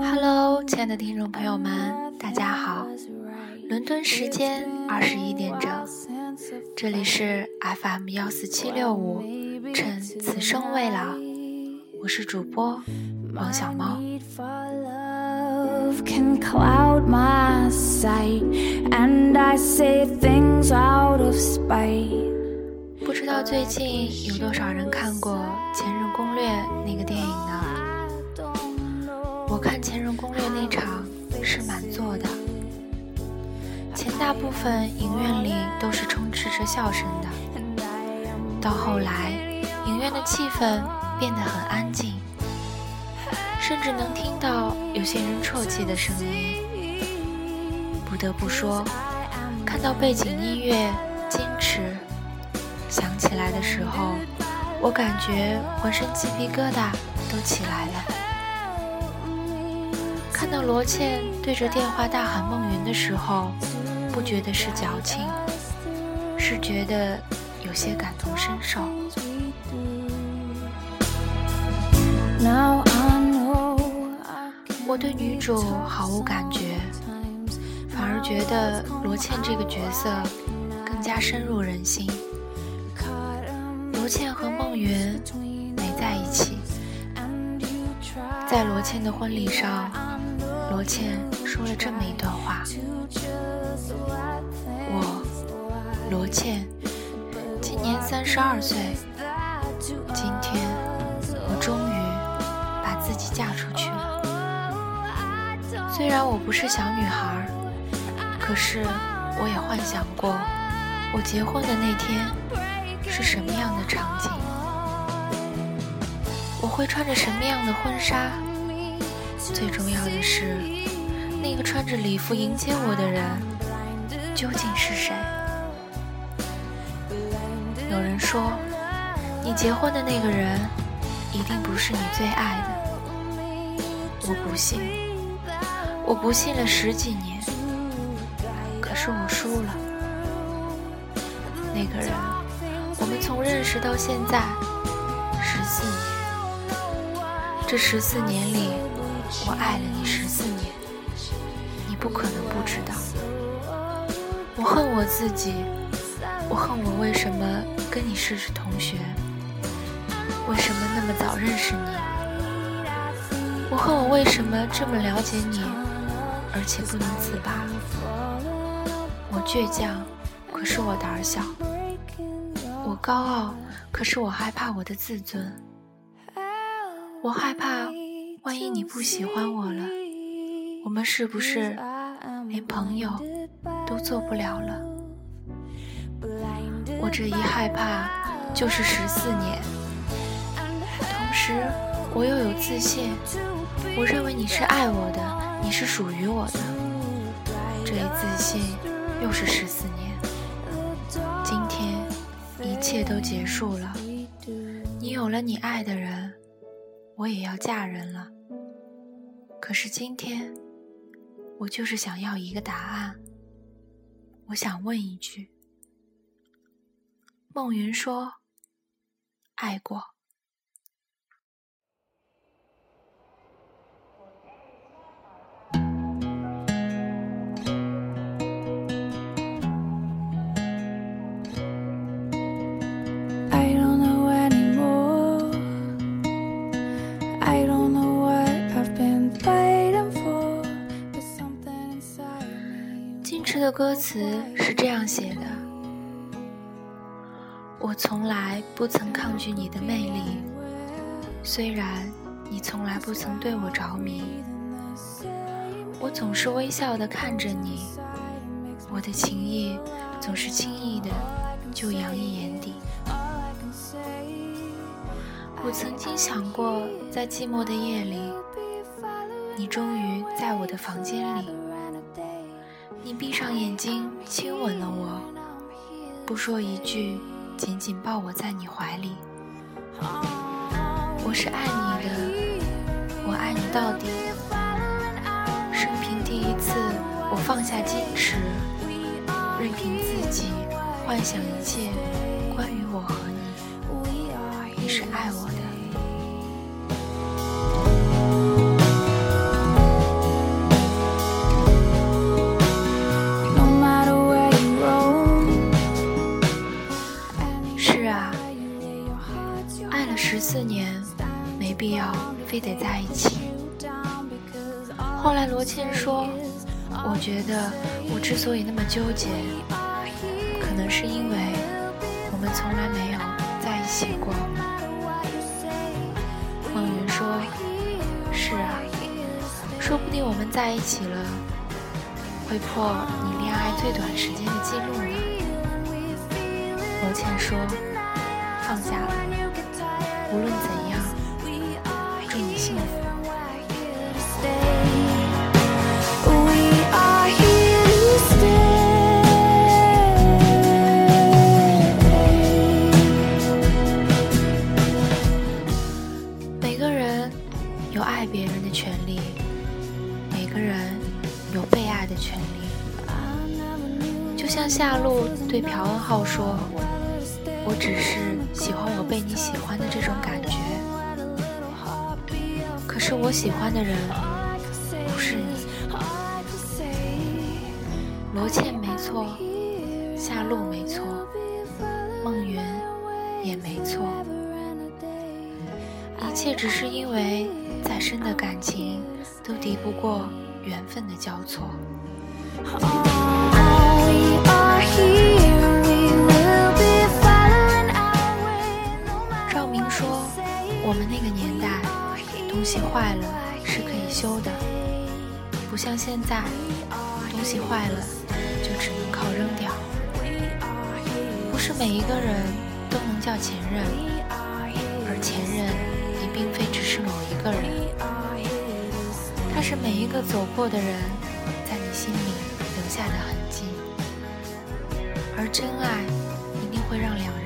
Hello，亲爱的听众朋友们，大家好。伦敦时间二十一点整，这里是 FM 幺四七六五，趁此生未老，我是主播王小猫。不知道最近有多少人看过《前任攻略》那个电影呢？我看《前任攻略》那场是满座的，前大部分影院里都是充斥着笑声的，到后来影院的气氛变得很安静，甚至能听到有些人啜泣的声音。不得不说，看到背景音乐《矜持》响起来的时候，我感觉浑身鸡皮疙瘩都起来了。看到罗茜对着电话大喊孟云的时候，不觉得是矫情，是觉得有些感同身受。我对女主毫无感觉，反而觉得罗茜这个角色更加深入人心。罗茜和孟云没在一起，在罗茜的婚礼上。罗茜说了这么一段话：“我，罗茜，今年三十二岁。今天，我终于把自己嫁出去了。虽然我不是小女孩，可是我也幻想过，我结婚的那天是什么样的场景，我会穿着什么样的婚纱。”最重要的是，那个穿着礼服迎接我的人究竟是谁？有人说，你结婚的那个人一定不是你最爱的。我不信，我不信了十几年，是我输了。那个人，我们从认识到现在十四年，这十四年里。我爱了你十四年，你不可能不知道。我恨我自己，我恨我为什么跟你是同学，为什么那么早认识你？我恨我为什么这么了解你，而且不能自拔。我倔强，可是我胆小；我高傲，可是我害怕我的自尊。我害怕。万一你不喜欢我了，我们是不是连朋友都做不了了？我这一害怕就是十四年。同时，我又有自信，我认为你是爱我的，你是属于我的。这一自信又是十四年。今天一切都结束了，你有了你爱的人。我也要嫁人了，可是今天，我就是想要一个答案。我想问一句：孟云说，爱过。歌词是这样写的：我从来不曾抗拒你的魅力，虽然你从来不曾对我着迷。我总是微笑的看着你，我的情意总是轻易的就洋溢眼底。我曾经想过，在寂寞的夜里，你终于在我的房间里。闭上眼睛，亲吻了我，不说一句，紧紧抱我在你怀里。我是爱你的，我爱你到底。生平第一次，我放下矜持，任凭自己幻想一切关于我和你，你是爱我的。啊，爱了十四年，没必要非得在一起。后来罗茜说。我觉得我之所以那么纠结，可能是因为我们从来没有在一起过。孟云说：“是啊，说不定我们在一起了，会破你恋爱最短时间的记录呢。”罗茜说：“放下了，无论怎样，愿你幸福。每个人有爱别人的权利，每个人有被爱的权利。就像夏露对朴恩浩说。我只是喜欢我被你喜欢的这种感觉，可是我喜欢的人不是你。”罗茜没错，夏露没错，梦云也没错，一切只是因为再深的感情都敌不过缘分的交错。西坏了是可以修的，不像现在，东西坏了就只能靠扔掉。不是每一个人都能叫前任，而前任也并非只是某一个人，他是每一个走过的人在你心里留下的痕迹。”而真爱一定会让两人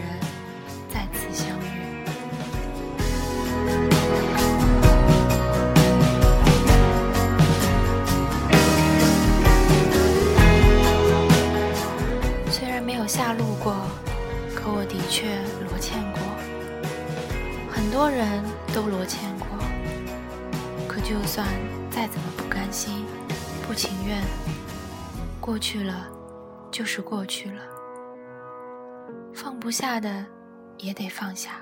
就是过去了。放不下的，也得放下。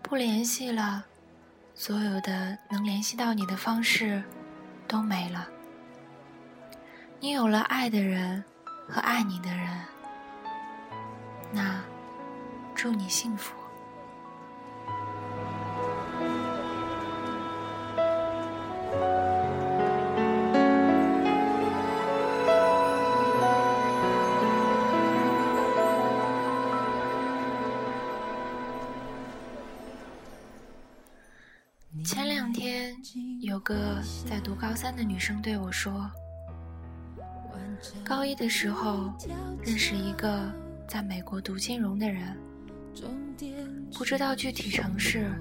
不联系了，所有的能联系到你的方式都没了。你有了爱的人和爱你的人，那祝你幸福。个在读高三的女生对我说：“高一的时候认识一个在美国读金融的人，不知道具体城市，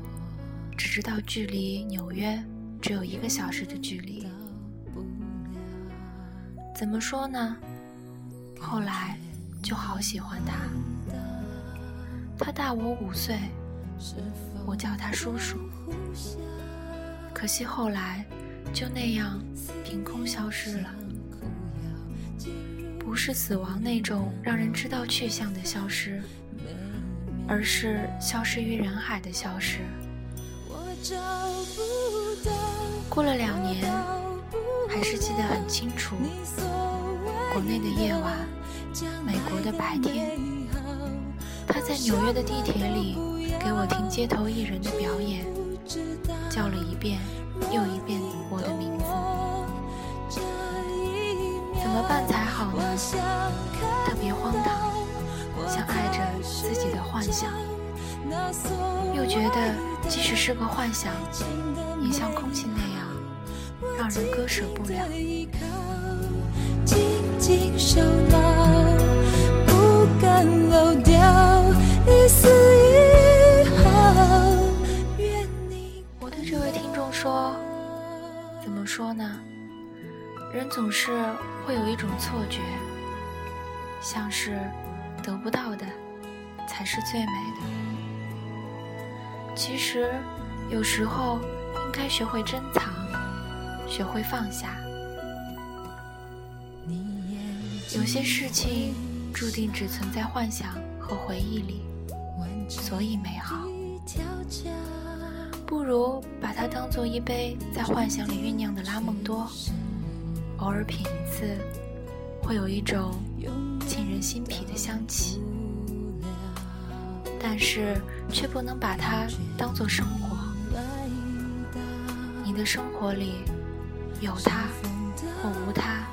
只知道距离纽约只有一个小时的距离。怎么说呢？后来就好喜欢他。他大我五岁，我叫他叔叔。”可惜后来就那样凭空消失了，不是死亡那种让人知道去向的消失，而是消失于人海的消失。过了两年，还是记得很清楚，国内的夜晚，美国的白天，他在纽约的地铁里给我听街头艺人的表演。叫了一遍又一遍我的名字，怎么办才好呢？特别荒唐，像爱着自己的幻想，又觉得即使是个幻想，也像空气那样让人割舍不了。说呢？人总是会有一种错觉，像是得不到的才是最美的。其实，有时候应该学会珍藏，学会放下。有些事情注定只存在幻想和回忆里，所以美好。不如把它当做一杯在幻想里酝酿的拉蒙多，偶尔品一次，会有一种沁人心脾的香气。但是却不能把它当做生活。你的生活里有它或无它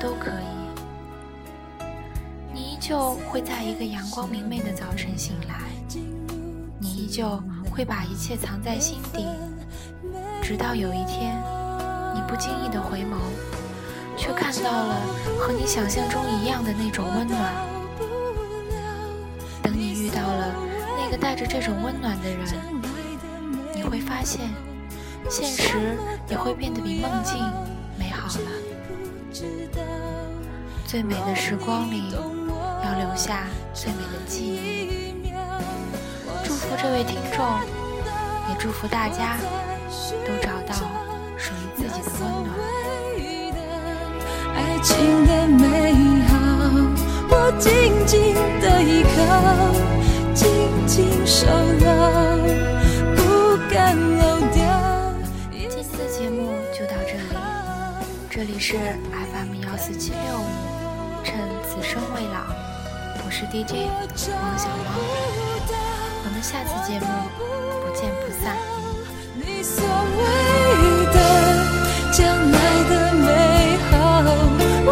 都可以。你依旧会在一个阳光明媚的早晨醒来，你依旧。会把一切藏在心底，直到有一天，你不经意的回眸，却看到了和你想象中一样的那种温暖。等你遇到了那个带着这种温暖的人，你会发现，现实也会变得比梦境美好了。最美的时光里，要留下最美的记忆。祝福这位听众，也祝福大家都找到属于自己的温暖。爱情的美好，我静静的依靠，静静守牢，不敢漏掉。今次节目就到这里，这里是 FM 幺四七六五，趁此生未老，我是 DJ 王小猫。们下次节目不见不散。你所谓的将来的美好，我